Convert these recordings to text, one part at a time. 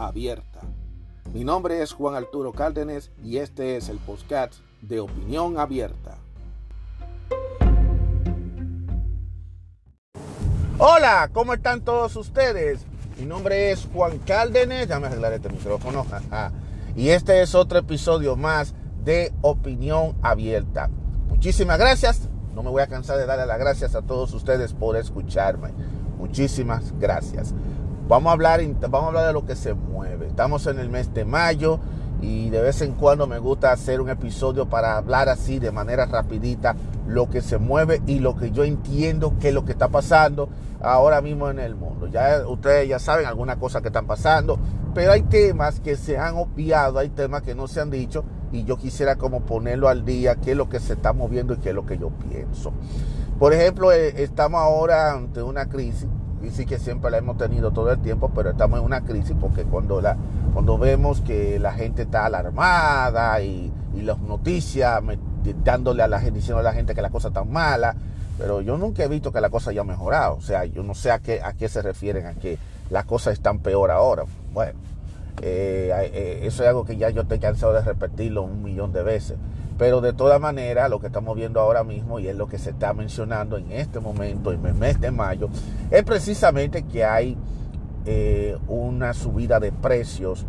abierta. Mi nombre es Juan Arturo Cárdenas y este es el podcast de Opinión Abierta. Hola, ¿cómo están todos ustedes? Mi nombre es Juan Cárdenas, ya me arreglaré este micrófono. y este es otro episodio más de Opinión Abierta. Muchísimas gracias. No me voy a cansar de darle las gracias a todos ustedes por escucharme. Muchísimas gracias. Vamos a hablar, vamos a hablar de lo que se mueve. Estamos en el mes de mayo y de vez en cuando me gusta hacer un episodio para hablar así de manera rapidita lo que se mueve y lo que yo entiendo que es lo que está pasando ahora mismo en el mundo. Ya ustedes ya saben algunas cosas que están pasando, pero hay temas que se han obviado, hay temas que no se han dicho y yo quisiera como ponerlo al día, qué es lo que se está moviendo y qué es lo que yo pienso. Por ejemplo, eh, estamos ahora ante una crisis sí que siempre la hemos tenido todo el tiempo, pero estamos en una crisis porque cuando, la, cuando vemos que la gente está alarmada y, y las noticias dándole a la gente, diciendo a la gente que la cosa está mala, pero yo nunca he visto que la cosa haya mejorado. O sea, yo no sé a qué, a qué se refieren, a que las cosas están peor ahora. Bueno, eh, eh, eso es algo que ya yo estoy cansado de repetirlo un millón de veces. Pero de todas maneras, lo que estamos viendo ahora mismo y es lo que se está mencionando en este momento, en el mes de mayo, es precisamente que hay eh, una subida de precios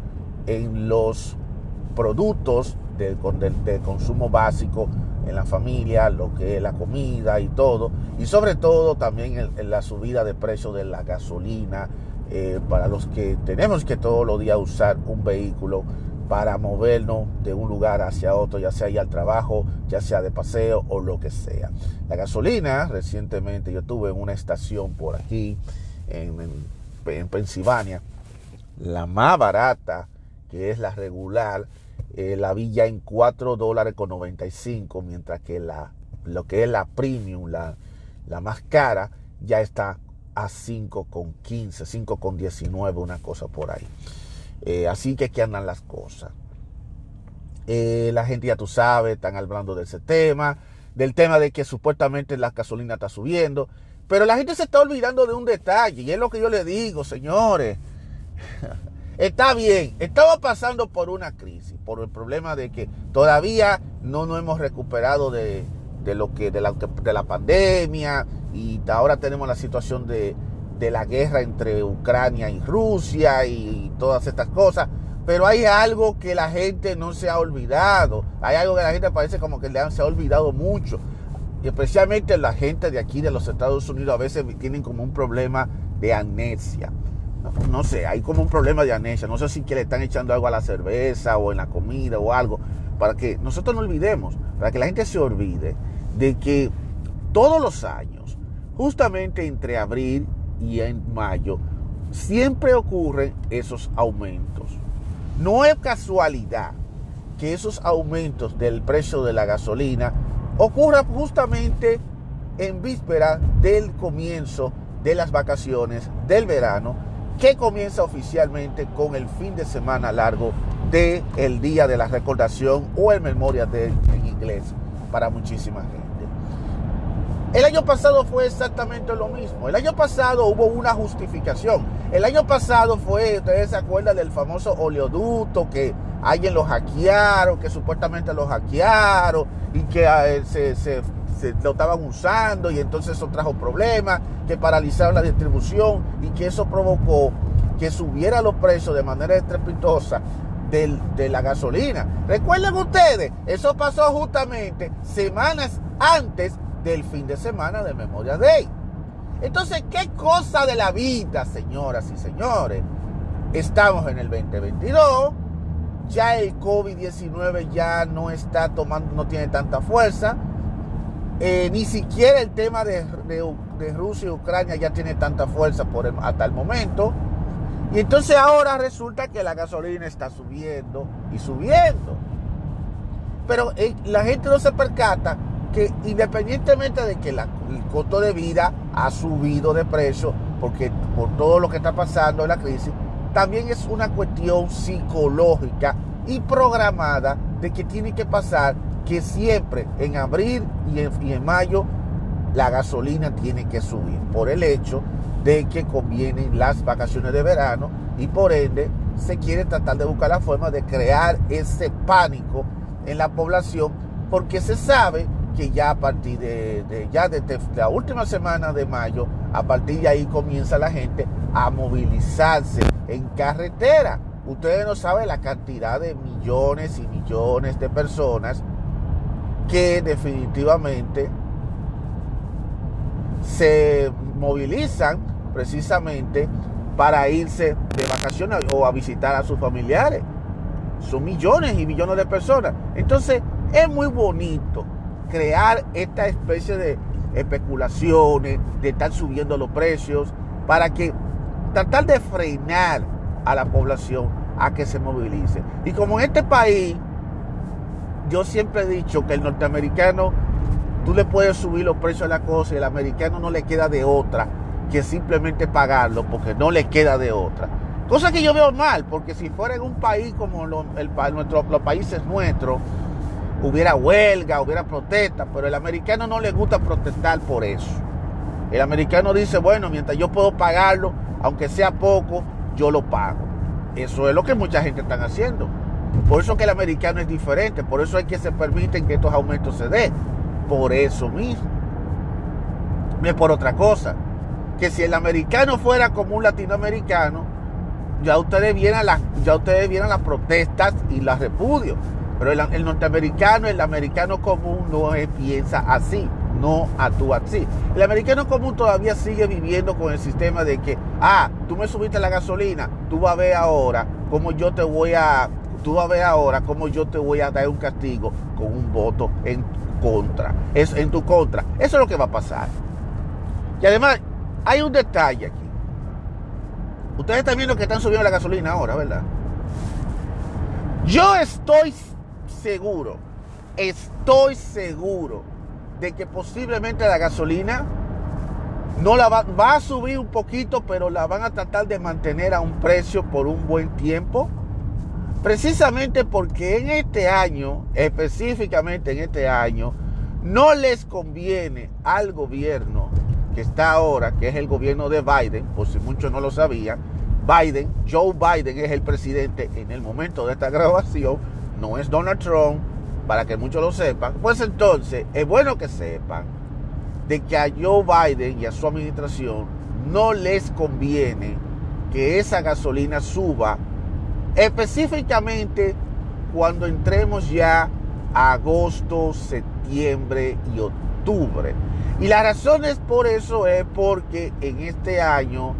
en los productos de, consumo básico en la familia, lo que es la comida y todo, y sobre todo también la subida de precios de la gasolina, eh, para los que tenemos que todos los días usar un vehículo para movernos de un lugar hacia otro, ya sea ir al trabajo, ya sea de paseo o lo que sea. La gasolina, recientemente yo tuve en una estación por aquí, en, en, Pensilvania, la más barata, que es la regular, eh, la vi ya en 4 dólares con 95, mientras que la, lo que es la premium, la, la más cara, ya está a 5 con 15, 5 con 19, una cosa por ahí. Eh, así que aquí andan las cosas. Eh, la gente ya tú sabes, están hablando de ese tema, del tema de que supuestamente la gasolina está subiendo, pero la gente se está olvidando de un detalle, y es lo que yo le digo, señores. Está bien, estamos pasando por una crisis, por el problema de que todavía no nos hemos recuperado de, lo que de la, de la pandemia y ahora tenemos la situación de, de la guerra entre Ucrania y Rusia y, todas estas cosas. Pero hay algo que la gente no se ha olvidado. Hay algo que la gente parece como que se ha olvidado mucho. Y especialmente la gente de aquí, de los Estados Unidos, a veces tienen como un problema de amnesia. No, sé, hay como un problema de amnesia. No sé si que le están echando algo a la cerveza o en la comida o algo. Para que nosotros no olvidemos, para que la gente se olvide de que todos los años, justamente entre abril y en mayo, siempre ocurren esos aumentos. No es casualidad que esos aumentos del precio de la gasolina ocurran justamente en víspera del comienzo de las vacaciones del verano, que comienza oficialmente con el fin de semana largo del el Día de la Recordación o el Memoria de en inglés para muchísima gente. El año pasado fue exactamente lo mismo. El año pasado hubo una justificación. El año pasado fue, ustedes se acuerdan del famoso oleoducto que alguien lo hackearon, que supuestamente lo hackearon y que eh, se, lo estaban usando y entonces eso trajo problemas, que paralizaron la distribución y que eso provocó que subiera los precios de manera estrepitosa de la gasolina. Recuerden ustedes, eso pasó justamente semanas antes del fin de semana de Memoria Day. Entonces, ¿qué cosa de la vida, señoras y señores? Estamos en el 2022, ya el COVID-19 ya no está tomando, no tiene tanta fuerza, eh, ni siquiera el tema de, Rusia y Ucrania ya tiene tanta fuerza por hasta el momento. Y entonces ahora resulta que la gasolina está subiendo y subiendo. Pero eh, la gente no se percata que independientemente de que el costo de vida ha subido de precio, porque por todo lo que está pasando en la crisis, también es una cuestión psicológica y programada de que tiene que pasar que siempre en abril y en, mayo la gasolina tiene que subir por el hecho de que convienen las vacaciones de verano y por ende se quiere tratar de buscar la forma de crear ese pánico en la población porque se sabe que ya a partir de, ya desde la última semana de mayo, a partir de ahí comienza la gente a movilizarse en carretera. Ustedes no saben la cantidad de millones y millones de personas que definitivamente se movilizan precisamente para irse de vacaciones o a visitar a sus familiares. Son millones y millones de personas. Entonces es muy bonito crear esta especie de especulaciones, de estar subiendo los precios, para que tratar de frenar a la población a que se movilice. Y como en este país, yo siempre he dicho que el norteamericano, tú le puedes subir los precios a la cosa y el americano no le queda de otra que simplemente pagarlo porque no le queda de otra. Cosa que yo veo mal, porque si fuera en un país como el, nuestro, los países nuestros, hubiera huelga, hubiera protesta, pero el americano no le gusta protestar por eso. El americano dice, bueno, mientras yo puedo pagarlo, aunque sea poco, yo lo pago. Eso es lo que mucha gente está haciendo. Por eso que el americano es diferente, por eso es que se permiten que estos aumentos se den. Por eso mismo. No es por otra cosa. Que si el americano fuera como un latinoamericano, ya ustedes vieran las, ya ustedes vieran las protestas y las repudios. Pero el, norteamericano, el americano común no piensa así, no actúa así. El americano común todavía sigue viviendo con el sistema de que, ah, tú me subiste la gasolina, tú vas a ver ahora cómo yo te voy a, tú vas a ver ahora cómo yo te voy a dar un castigo con un voto en contra, es en tu contra. Eso es lo que va a pasar. Y además, hay un detalle aquí. Ustedes están viendo que están subiendo la gasolina ahora, ¿verdad? Yo estoy seguro, estoy seguro de que posiblemente la gasolina no la va, va, a subir un poquito, pero la van a tratar de mantener a un precio por un buen tiempo. Precisamente porque en este año, específicamente en este año, no les conviene al gobierno que está ahora, que es el gobierno de Biden, por si muchos no lo sabían, Biden, Joe Biden es el presidente en el momento de esta grabación, no es Donald Trump, para que muchos lo sepan, pues entonces es bueno que sepan de que a Joe Biden y a su administración no les conviene que esa gasolina suba, específicamente cuando entremos ya a agosto, septiembre y octubre. Y la razón es por eso es porque en este año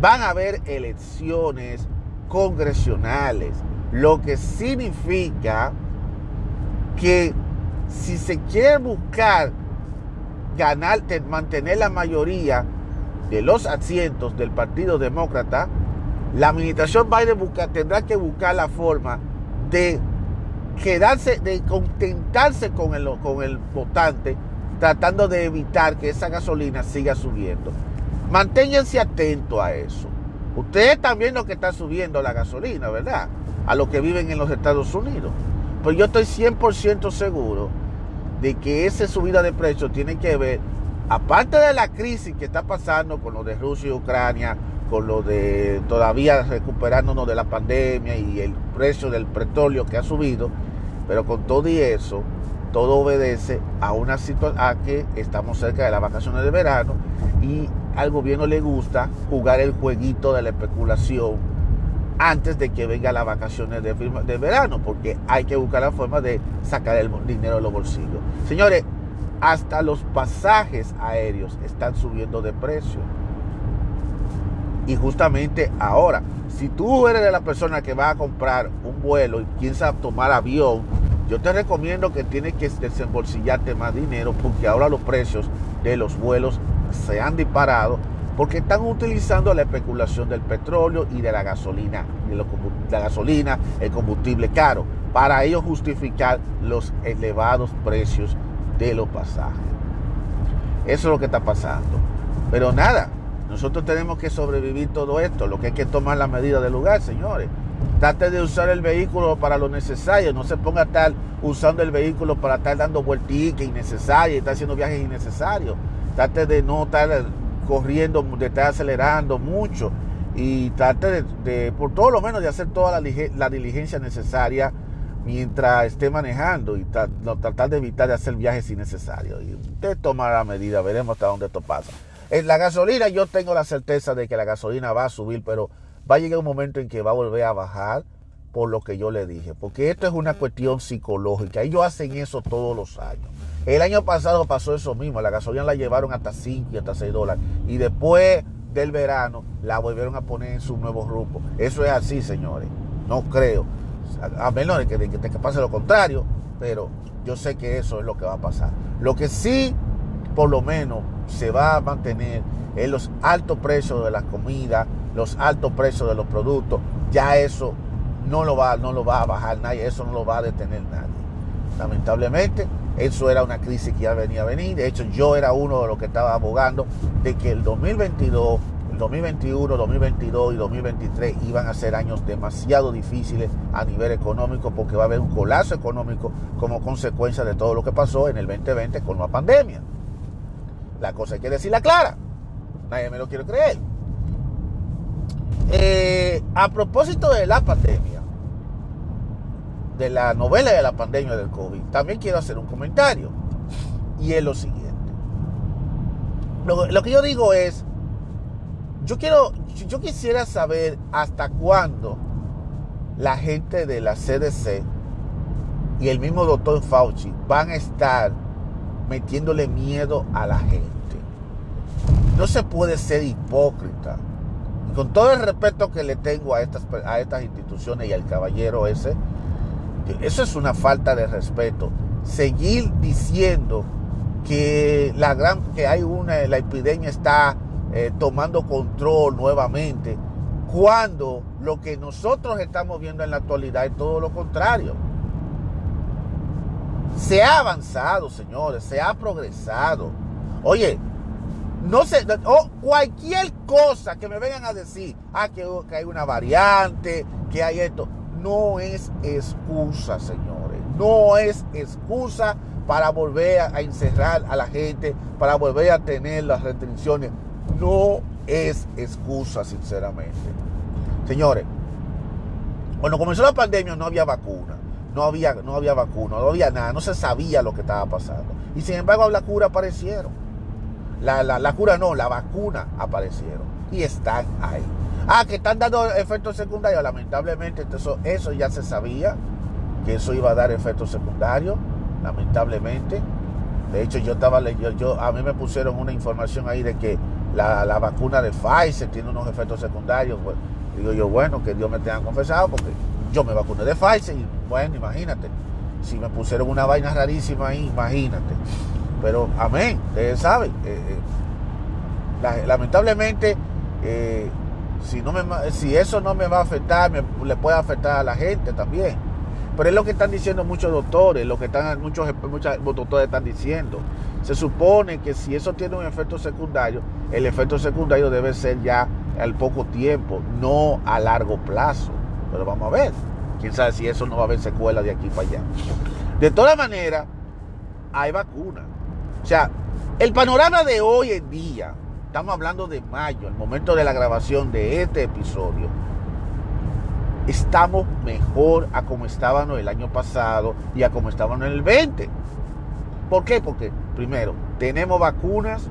van a haber elecciones congresionales lo que significa que si se quiere buscar ganar, mantener la mayoría de los asientos del Partido Demócrata, la administración Biden busca, tendrá que buscar la forma de quedarse, de contentarse con el, con el votante, tratando de evitar que esa gasolina siga subiendo. Manténganse atentos a eso. Ustedes están viendo que está subiendo la gasolina, ¿verdad? A los que viven en los Estados Unidos. Pues yo estoy 100% seguro de que esa subida de precios tiene que ver, aparte de la crisis que está pasando con lo de Rusia y Ucrania, con lo de todavía recuperándonos de la pandemia y el precio del petróleo que ha subido, pero con todo y eso, todo obedece a una situación a que estamos cerca de las vacaciones de verano y al gobierno le gusta jugar el jueguito de la especulación antes de que venga las vacaciones de, de, verano, porque hay que buscar la forma de sacar el dinero de los bolsillos. Señores, hasta los pasajes aéreos están subiendo de precio. Y justamente ahora, si tú eres de la persona que va a comprar un vuelo y piensa tomar avión, yo te recomiendo que tienes que desembolsillarte más dinero porque ahora los precios de los vuelos se han disparado porque están utilizando la especulación del petróleo y de la gasolina, de la gasolina, el combustible caro, para ellos justificar los elevados precios de los pasajes. Eso es lo que está pasando. Pero nada, nosotros tenemos que sobrevivir todo esto. Lo que hay que tomar la medida del lugar, señores. Trate de usar el vehículo para lo necesario. No se ponga a estar usando el vehículo para estar dando vueltitas innecesarias y estar haciendo viajes innecesarios. Trate de no estar corriendo, de estar acelerando mucho. Y trate de, por todo lo menos, de hacer toda la, diligencia necesaria mientras esté manejando y tratar de evitar de hacer viajes innecesarios. Y usted tomará medida, veremos hasta dónde esto pasa. En la gasolina yo tengo la certeza de que la gasolina va a subir, pero va a llegar un momento en que va a volver a bajar por lo que yo le dije, porque esto es una cuestión psicológica. Ellos hacen eso todos los años. El año pasado pasó eso mismo, la gasolina la llevaron hasta 5 y hasta 6 dólares y después del verano la volvieron a poner en su nuevo rumbo. Eso es así, señores. No creo a menos de que, de que pase lo contrario, pero yo sé que eso es lo que va a pasar. Lo que sí, por lo menos, se va a mantener es los altos precios de las comidas, los altos precios de los productos. Ya eso no lo va, no lo va a bajar nadie, eso no lo va a detener nadie. Lamentablemente, eso era una crisis que ya venía a venir. De hecho, yo era uno de los que estaba abogando de que el 2022 2021, 2022 y 2023 iban a ser años demasiado difíciles a nivel económico porque va a haber un colapso económico como consecuencia de todo lo que pasó en el 2020 con la pandemia. La cosa hay que decirla clara. Nadie me lo quiere creer. Eh, a propósito de la pandemia, de la novela de la pandemia del COVID, también quiero hacer un comentario. Y es lo siguiente. lo que yo digo es yo quiero, yo quisiera saber hasta cuándo la gente de la CDC y el mismo doctor Fauci van a estar metiéndole miedo a la gente. No se puede ser hipócrita. con todo el respeto que le tengo a estas, a estas instituciones y al caballero ese, eso es una falta de respeto. Seguir diciendo que la gran que hay una la epidemia está eh, tomando control nuevamente, cuando lo que nosotros estamos viendo en la actualidad es todo lo contrario. Se ha avanzado, señores, se ha progresado. Oye, no sé, cualquier cosa que me vengan a decir, ah, que, que hay una variante, que hay esto, no es excusa, señores. No es excusa para volver a encerrar a la gente, para volver a tener las restricciones no es excusa, sinceramente. Señores, cuando comenzó la pandemia no había vacuna, no había, no había vacuna, no había nada, no se sabía lo que estaba pasando. Y sin embargo la cura aparecieron. La, la, cura no, la vacuna aparecieron. Y están ahí. Ah, que están dando efectos secundarios. Lamentablemente, eso, ya se sabía, que eso iba a dar efectos secundarios. Lamentablemente. De hecho, yo estaba leyendo, yo, a mí me pusieron una información ahí de que la, vacuna de Pfizer tiene unos efectos secundarios. Pues, digo yo, bueno, que Dios me tenga confesado, porque yo me vacuné de Pfizer y bueno, imagínate. Si me pusieron una vaina rarísima ahí, imagínate. Pero amén, ustedes saben. Eh, eh, lamentablemente, eh, si, no me, si eso no me va a afectar, le puede afectar a la gente también. Pero es lo que están diciendo muchos doctores, lo que están, muchos, muchos doctores están diciendo. Se supone que si eso tiene un efecto secundario, el efecto secundario debe ser ya al poco tiempo, no a largo plazo. Pero vamos a ver. Quién sabe si eso no va a haber secuela de aquí para allá. De todas maneras, hay vacunas. O sea, el panorama de hoy en día, estamos hablando de mayo, el momento de la grabación de este episodio, estamos mejor a como estábamos el año pasado y a como estábamos en el 20. ¿Por qué? Porque primero, tenemos vacunas,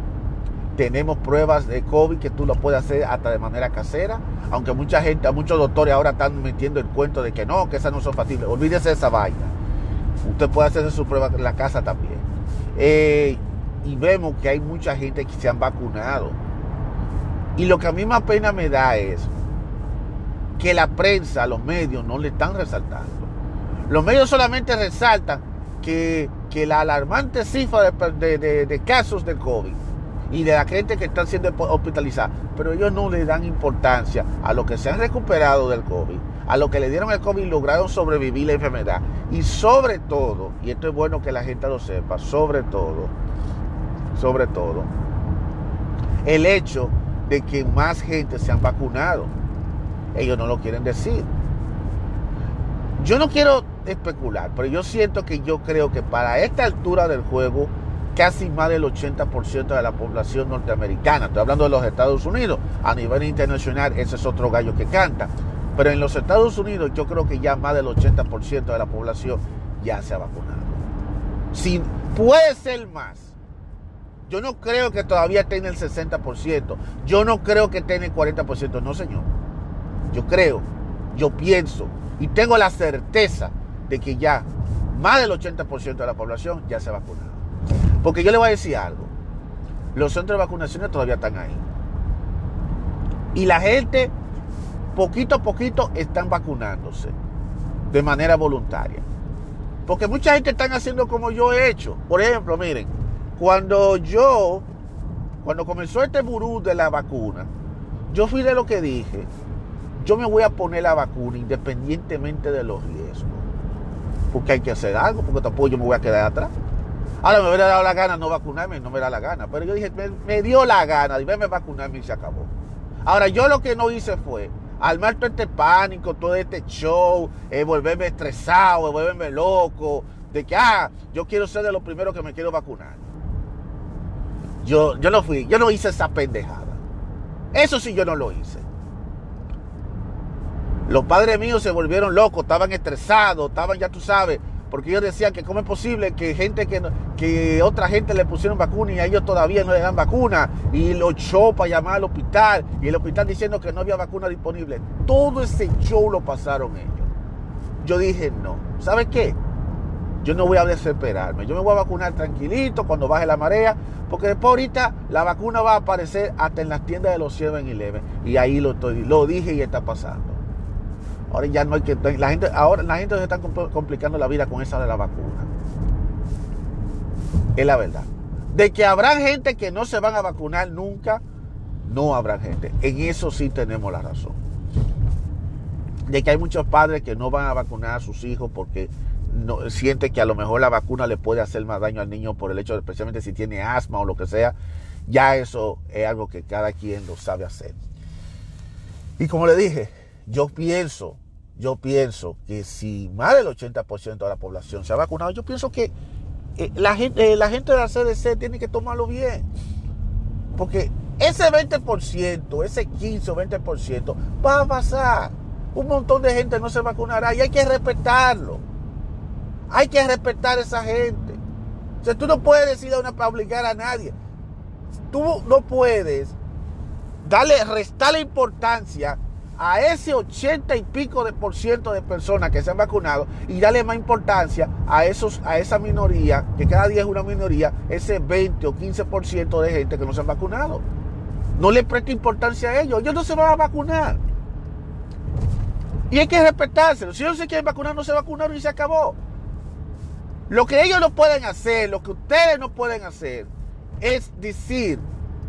tenemos pruebas de COVID que tú lo puedes hacer hasta de manera casera, aunque mucha gente, muchos doctores ahora están metiendo el cuento de que no, que esas no son factibles. Olvídese de esa vaina. Usted puede hacerse su prueba en la casa también. Eh, y vemos que hay mucha gente que se han vacunado. Y lo que a mí más pena me da es que la prensa, los medios no le están resaltando. Los medios solamente resaltan que, la alarmante cifra de, casos de COVID y de la gente que está siendo hospitalizada, pero ellos no le dan importancia a los que se han recuperado del COVID, a los que le dieron el COVID y lograron sobrevivir la enfermedad. Y sobre todo, y esto es bueno que la gente lo sepa, sobre todo, sobre todo, el hecho de que más gente se han vacunado. Ellos no lo quieren decir. Yo no quiero especular, pero yo siento que yo creo que para esta altura del juego, casi más del 80% de la población norteamericana, estoy hablando de los Estados Unidos, a nivel internacional ese es otro gallo que canta, pero en los Estados Unidos yo creo que ya más del 80% de la población ya se ha vacunado. Si puede ser más. Yo no creo que todavía esté en el 60%. Yo no creo que esté en el 40%. No, señor. Yo creo, yo pienso y tengo la certeza de que ya más del 80% de la población ya se ha vacunado. Porque yo le voy a decir algo. Los centros de vacunaciones todavía están ahí. Y la gente, poquito a poquito, están vacunándose de manera voluntaria. Porque mucha gente están haciendo como yo he hecho. Por ejemplo, miren, cuando yo, cuando comenzó este burú de la vacuna, yo fui de lo que dije, yo me voy a poner la vacuna independientemente de los riesgos. Porque hay que hacer algo, porque tampoco yo me voy a quedar atrás. Ahora me hubiera dado la gana no vacunarme, no me da la gana. Pero yo dije, me, dio la gana, de verme vacunarme y se acabó. Ahora, yo lo que no hice fue armar todo este pánico, todo este show, eh, volverme estresado, volverme loco, de que, ah, yo quiero ser de los primeros que me quiero vacunar. Yo, yo no fui, yo no hice esa pendejada. Eso sí yo no lo hice. Los padres míos se volvieron locos, estaban estresados, estaban, ya tú sabes, porque ellos decían que cómo es posible que gente que, que otra gente le pusieron vacuna y a ellos todavía no le dan vacuna y lo echó para llamar al hospital y el hospital diciendo que no había vacuna disponible. Todo ese show lo pasaron ellos. Yo dije, no, ¿sabes qué? Yo no voy a desesperarme, yo me voy a vacunar tranquilito cuando baje la marea, porque después ahorita la vacuna va a aparecer hasta en las tiendas de los 7-Eleven y ahí lo, estoy, lo dije y está pasando. Ahora ya no hay que. La gente, ahora la gente se está complicando la vida con esa de la vacuna. Es la verdad. De que habrá gente que no se van a vacunar nunca, no habrá gente. En eso sí tenemos la razón. De que hay muchos padres que no van a vacunar a sus hijos porque no, sienten que a lo mejor la vacuna le puede hacer más daño al niño por el hecho de, especialmente si tiene asma o lo que sea. Ya eso es algo que cada quien lo sabe hacer. Y como le dije, yo pienso yo pienso que si más del 80% de la población se ha vacunado, yo pienso que eh, la, gente, eh, la gente de la CDC tiene que tomarlo bien. Porque ese 20%, ese 15 o 20% va a pasar. Un montón de gente no se vacunará y hay que respetarlo. Hay que respetar a esa gente. O sea, tú no puedes decir a una para obligar a nadie. Tú no puedes darle, restarle importancia a ese 80 y pico de por ciento de personas que se han vacunado y darle más importancia a, esos, a esa minoría, que cada día es una minoría, ese 20 o 15 por ciento de gente que no se han vacunado. No le preste importancia a ellos, ellos no se van a vacunar. Y hay que respetárselo. Si ellos se quieren vacunar, no se vacunaron y se acabó. Lo que ellos no pueden hacer, lo que ustedes no pueden hacer, es decir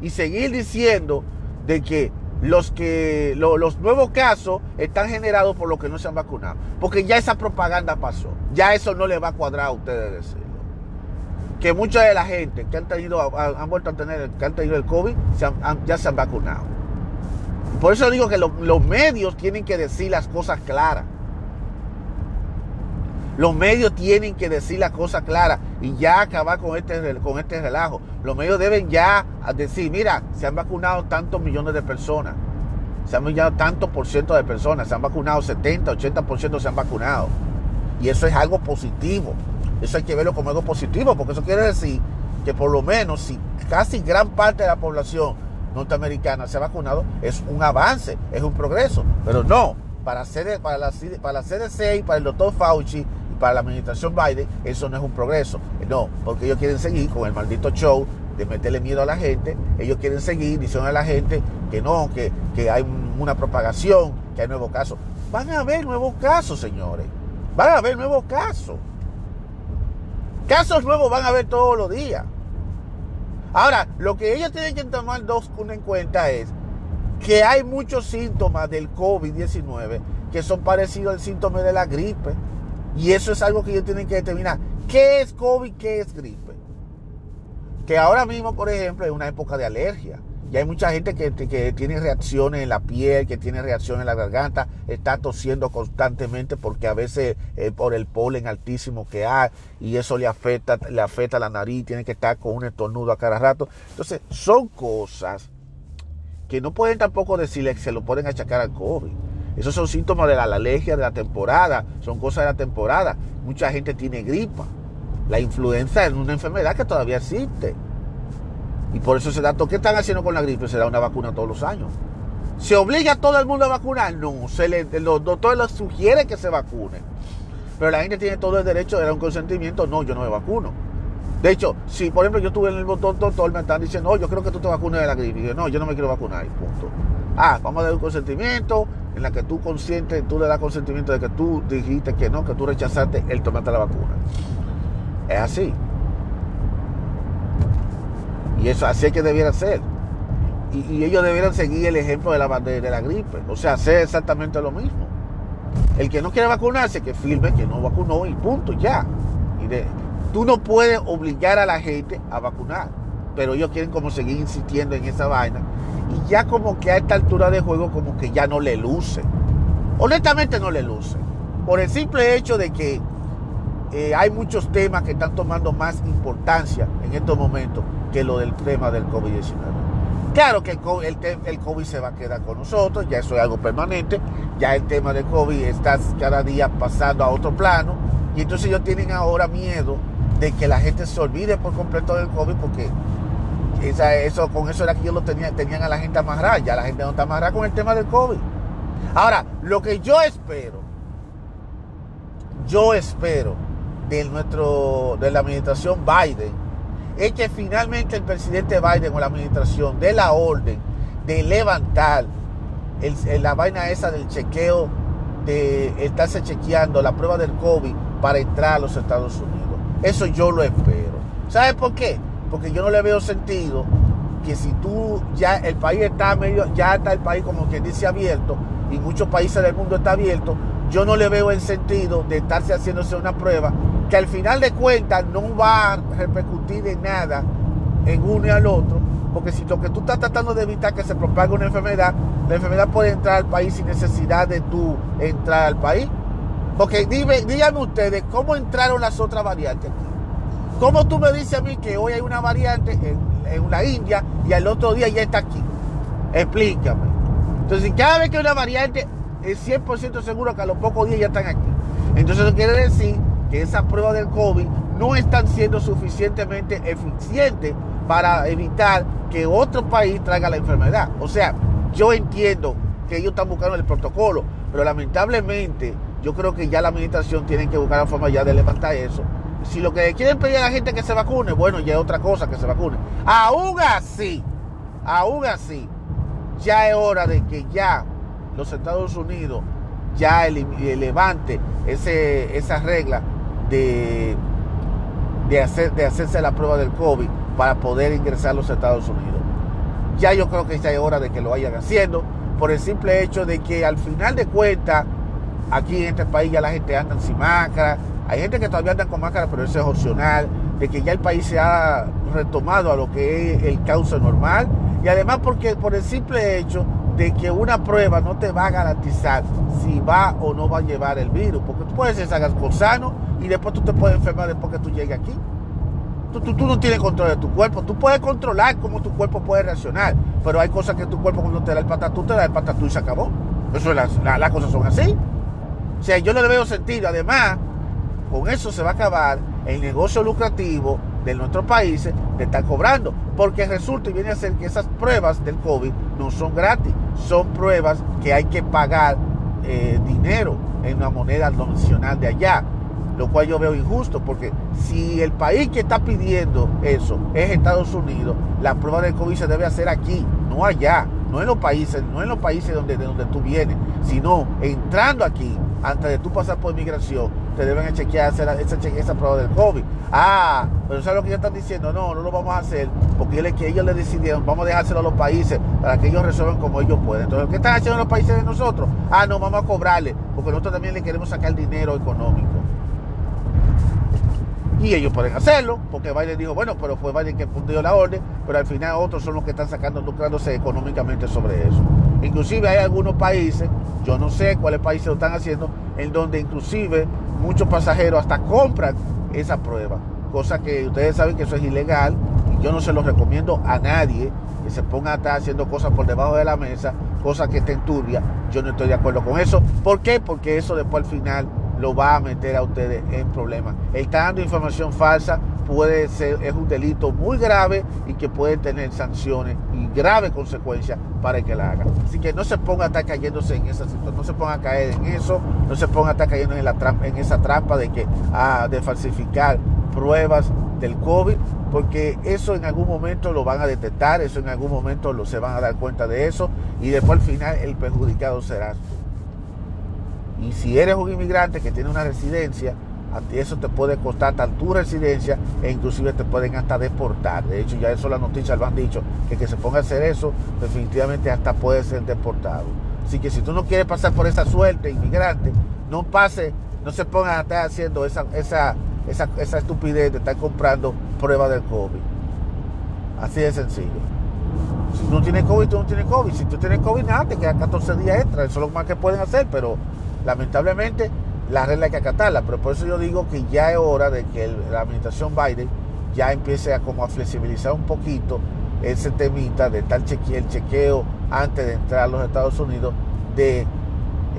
y seguir diciendo de que los que los nuevos casos están generados por los que no se han vacunado. Porque ya esa propaganda pasó. Ya eso no le va a cuadrar a ustedes decirlo. Que mucha de la gente que han tenido, han vuelto a tener, que han tenido el COVID, ya se han vacunado. Por eso digo que los medios tienen que decir las cosas claras. Los medios tienen que decir las cosas claras y ya acabar con este, con este relajo. Los medios deben ya decir, mira, se han vacunado tantos millones de personas. Se han vacunado tantos por ciento de personas. Se han vacunado 70, 80 por ciento se han vacunado. Y eso es algo positivo. Eso hay que verlo como algo positivo, porque eso quiere decir que por lo menos si casi gran parte de la población norteamericana se ha vacunado, es un avance, es un progreso. Pero no, para, hacer, para, la, para la CDC y para el doctor Fauci para la administración Biden eso no es un progreso. No, porque ellos quieren seguir con el maldito show de meterle miedo a la gente. Ellos quieren seguir diciendo a la gente que no, que, que hay una propagación, que hay nuevos casos. Van a haber nuevos casos, señores. Van a haber nuevos casos. Casos nuevos van a haber todos los días. Ahora, lo que ellos tienen que tomar dos en cuenta es que hay muchos síntomas del COVID-19 que son parecidos al síntoma de la gripe. Y eso es algo que ellos tienen que determinar. ¿Qué es COVID? ¿Qué es gripe? Que ahora mismo, por ejemplo, es una época de alergia. Y hay mucha gente que, tiene reacciones en la piel, que tiene reacciones en la garganta, está tosiendo constantemente porque a veces eh, por el polen altísimo que hay y eso le afecta, le afecta la nariz, tiene que estar con un estornudo a cada rato. Entonces, son cosas que no pueden tampoco decirle que se lo pueden achacar al COVID. Esos son síntomas de la alergia de la temporada, son cosas de la temporada. Mucha gente tiene gripa. La influenza es una enfermedad que todavía existe. Y por eso se da, ¿qué están haciendo con la gripe? Se da una vacuna todos los años. ¿Se obliga a todo el mundo a vacunar? No, se le, los doctores les sugieren que se vacune. Pero la gente tiene todo el derecho de dar un consentimiento. No, yo no me vacuno. De hecho, si por ejemplo yo tuve en el doctor, me están diciendo, no, yo creo que tú te vacunes de la gripe. Y yo, no, yo no me quiero vacunar. Punto. Ah, vamos a dar un consentimiento en la que tú conscientes, tú le das consentimiento de que tú dijiste que no, que tú rechazaste el tomarte la vacuna. Es así. Y eso así es que debiera ser. Y, ellos debieran seguir el ejemplo de la, de, de la gripe. O sea, hacer exactamente lo mismo. El que no quiere vacunarse, que firme que no vacunó y punto, ya. Y de, tú no puedes obligar a la gente a vacunar. Pero ellos quieren como seguir insistiendo en esa vaina. Y ya como que a esta altura de juego como que ya no le luce. Honestamente no le luce. Por el simple hecho de que eh, hay muchos temas que están tomando más importancia en estos momentos que lo del tema del COVID-19. Claro que el COVID, se va a quedar con nosotros, ya eso es algo permanente, ya el tema del COVID está cada día pasando a otro plano y entonces ellos tienen ahora miedo de que la gente se olvide por completo del COVID porque eso, con eso era que ellos lo tenían, tenían a la gente amarrada, ya la gente no está amarrada con el tema del COVID. Ahora, lo que yo espero, yo espero de, nuestro, de la administración Biden es que finalmente el presidente Biden o la administración dé la orden de levantar la vaina esa del chequeo, de estarse chequeando la prueba del COVID para entrar a los Estados Unidos. Eso yo lo espero. ¿Sabes por qué? Porque yo no le veo sentido que si tú ya el país está medio, ya está el país como quien dice abierto y muchos países del mundo está abierto, yo no le veo el sentido de estarse haciéndose una prueba que al final de cuentas no va a repercutir en nada en uno y al otro, porque si lo que tú estás tratando de evitar que se propague una enfermedad, la enfermedad puede entrar al país sin necesidad de tú entrar al país. Porque díganme ustedes, ¿cómo entraron las otras variantes? ¿Cómo tú me dices a mí que hoy hay una variante en, la India y al otro día ya está aquí? Explícame. Entonces, cada vez que hay una variante, es 100% seguro que a los pocos días ya están aquí. Entonces, eso quiere decir que esas pruebas del COVID no están siendo suficientemente eficientes para evitar que otro país traiga la enfermedad. O sea, yo entiendo que ellos están buscando el protocolo, pero lamentablemente yo creo que ya la administración tiene que buscar la forma ya de levantar eso. Si lo que quieren pedir a la gente que se vacune, bueno, ya es otra cosa que se vacune. Aún así, aún así, ya es hora de que ya los Estados Unidos ya levante ese, esa regla de, de, hacer, de hacerse la prueba del COVID para poder ingresar a los Estados Unidos. Ya yo creo que ya es hora de que lo vayan haciendo por el simple hecho de que al final de cuentas aquí en este país ya la gente anda sin máscara, hay gente que todavía anda con máscara pero eso es opcional, de que ya el país se ha retomado a lo que es el cauce normal y además porque por el simple hecho de que una prueba no te va a garantizar si va o no va a llevar el virus, porque tú puedes por sano y después tú te puedes enfermar después que tú llegues aquí. Tú, tú, no tienes control de tu cuerpo. Tú puedes controlar cómo tu cuerpo puede reaccionar, pero hay cosas que tu cuerpo cuando te da el patatú, te da el patatú y se acabó. Eso las, las cosas son así. O sea, yo no le veo sentido. Además, con eso se va a acabar el negocio lucrativo de nuestros países de estar cobrando. Porque resulta y viene a ser que esas pruebas del COVID no son gratis. Son pruebas que hay que pagar eh, dinero en una moneda nacional de allá lo cual yo veo injusto, porque si el país que está pidiendo eso es Estados Unidos, la prueba del COVID se debe hacer aquí, no allá, no en los países, no en los países donde, de donde tú vienes, sino entrando aquí antes de tú pasar por inmigración, te deben chequear esa, esa prueba del COVID. Ah, pero ¿sabes lo que ellos están diciendo? No, no lo vamos a hacer porque ellos, le decidieron, vamos a dejárselo a los países para que ellos resuelvan como ellos pueden. Entonces, ¿qué están haciendo los países de nosotros? Ah, no, vamos a cobrarle, porque nosotros también le queremos sacar dinero económico. Y ellos pueden hacerlo, porque Biden dijo, bueno, pero fue Biden que fundió la orden, pero al final otros son los que están sacando, lucrándose económicamente sobre eso. Inclusive hay algunos países, yo no sé cuáles países lo están haciendo, en donde inclusive muchos pasajeros hasta compran esa prueba, cosa que ustedes saben que eso es ilegal y yo no se lo recomiendo a nadie que se ponga a estar haciendo cosas por debajo de la mesa, cosas que estén turbias. Yo no estoy de acuerdo con eso. ¿Por qué? Porque eso después al final lo va a meter a ustedes en problemas. Estar dando información falsa puede ser, es un delito muy grave y que puede tener sanciones y graves consecuencias para el que la haga. Así que no se ponga a estar cayéndose en esa situación, no se ponga a caer en eso, no se ponga a estar cayendo en, la en esa trampa de que ah, de falsificar pruebas del COVID, porque eso en algún momento lo van a detectar, eso en algún momento lo, se van a dar cuenta de eso y después al final el perjudicado será y si eres un inmigrante que tiene una residencia, a ti eso te puede costar tanto tu residencia e inclusive te pueden hasta deportar. De hecho, ya eso las noticias lo han dicho, que que se ponga a hacer eso, definitivamente hasta puede ser deportado. Así que si tú no quieres pasar por esa suerte, inmigrante, no pase, no se ponga a estar haciendo esa, esa, esa, esa estupidez de estar comprando pruebas del COVID. Así de sencillo. Si tú no tienes COVID, tú no tienes COVID. Si tú tienes COVID, nada, te quedan 14 días extra. Eso es lo más que pueden hacer, pero Lamentablemente, la regla hay que acatarla, pero por eso yo digo que ya es hora de que la administración Biden ya empiece a como a flexibilizar un poquito ese temita de tal cheque, el chequeo antes de entrar a los Estados Unidos de,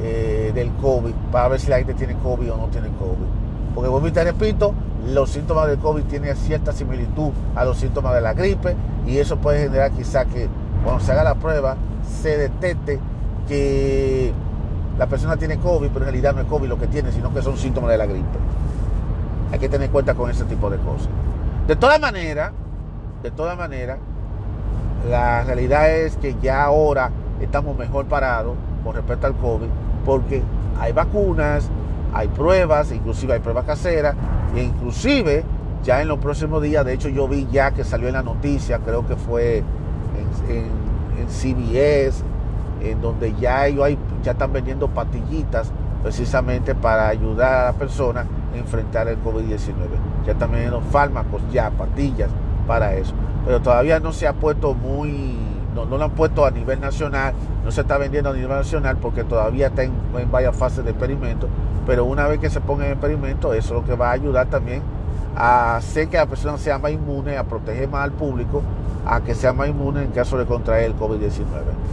eh, del COVID, para ver si la gente tiene COVID o no tiene COVID. Porque vuelvo y te repito, los síntomas del COVID tienen cierta similitud a los síntomas de la gripe y eso puede generar quizá que cuando se haga la prueba se detecte que la persona tiene COVID, pero en realidad no es COVID lo que tiene, sino que son síntomas de la gripe. Hay que tener cuenta con ese tipo de cosas. De todas maneras, de todas maneras, la realidad es que ya ahora estamos mejor parados con respecto al COVID, porque hay vacunas, hay pruebas, inclusive hay pruebas caseras, e inclusive ya en los próximos días, de hecho yo vi ya que salió en la noticia, creo que fue en, en CBS, en donde ya ellos hay, ya están vendiendo patillitas precisamente para ayudar a la persona a enfrentar el COVID-19. Ya están vendiendo fármacos, ya patillas para eso. Pero todavía no se ha puesto muy, no, lo han puesto a nivel nacional, no se está vendiendo a nivel nacional porque todavía está en, en varias fases de experimento. Pero una vez que se ponga en experimento, eso es lo que va a ayudar también a hacer que la persona sea más inmune, a proteger más al público a que sea más inmune en caso de contraer el COVID-19.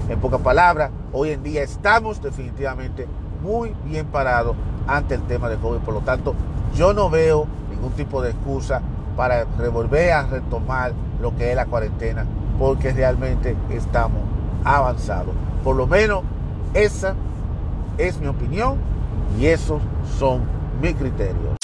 En pocas palabras, hoy en día estamos definitivamente muy bien parados ante el tema del COVID. Por lo tanto, yo no veo ningún tipo de excusa para volver a retomar lo que es la cuarentena, porque realmente estamos avanzados. Por lo menos esa es mi opinión y esos son mis criterios.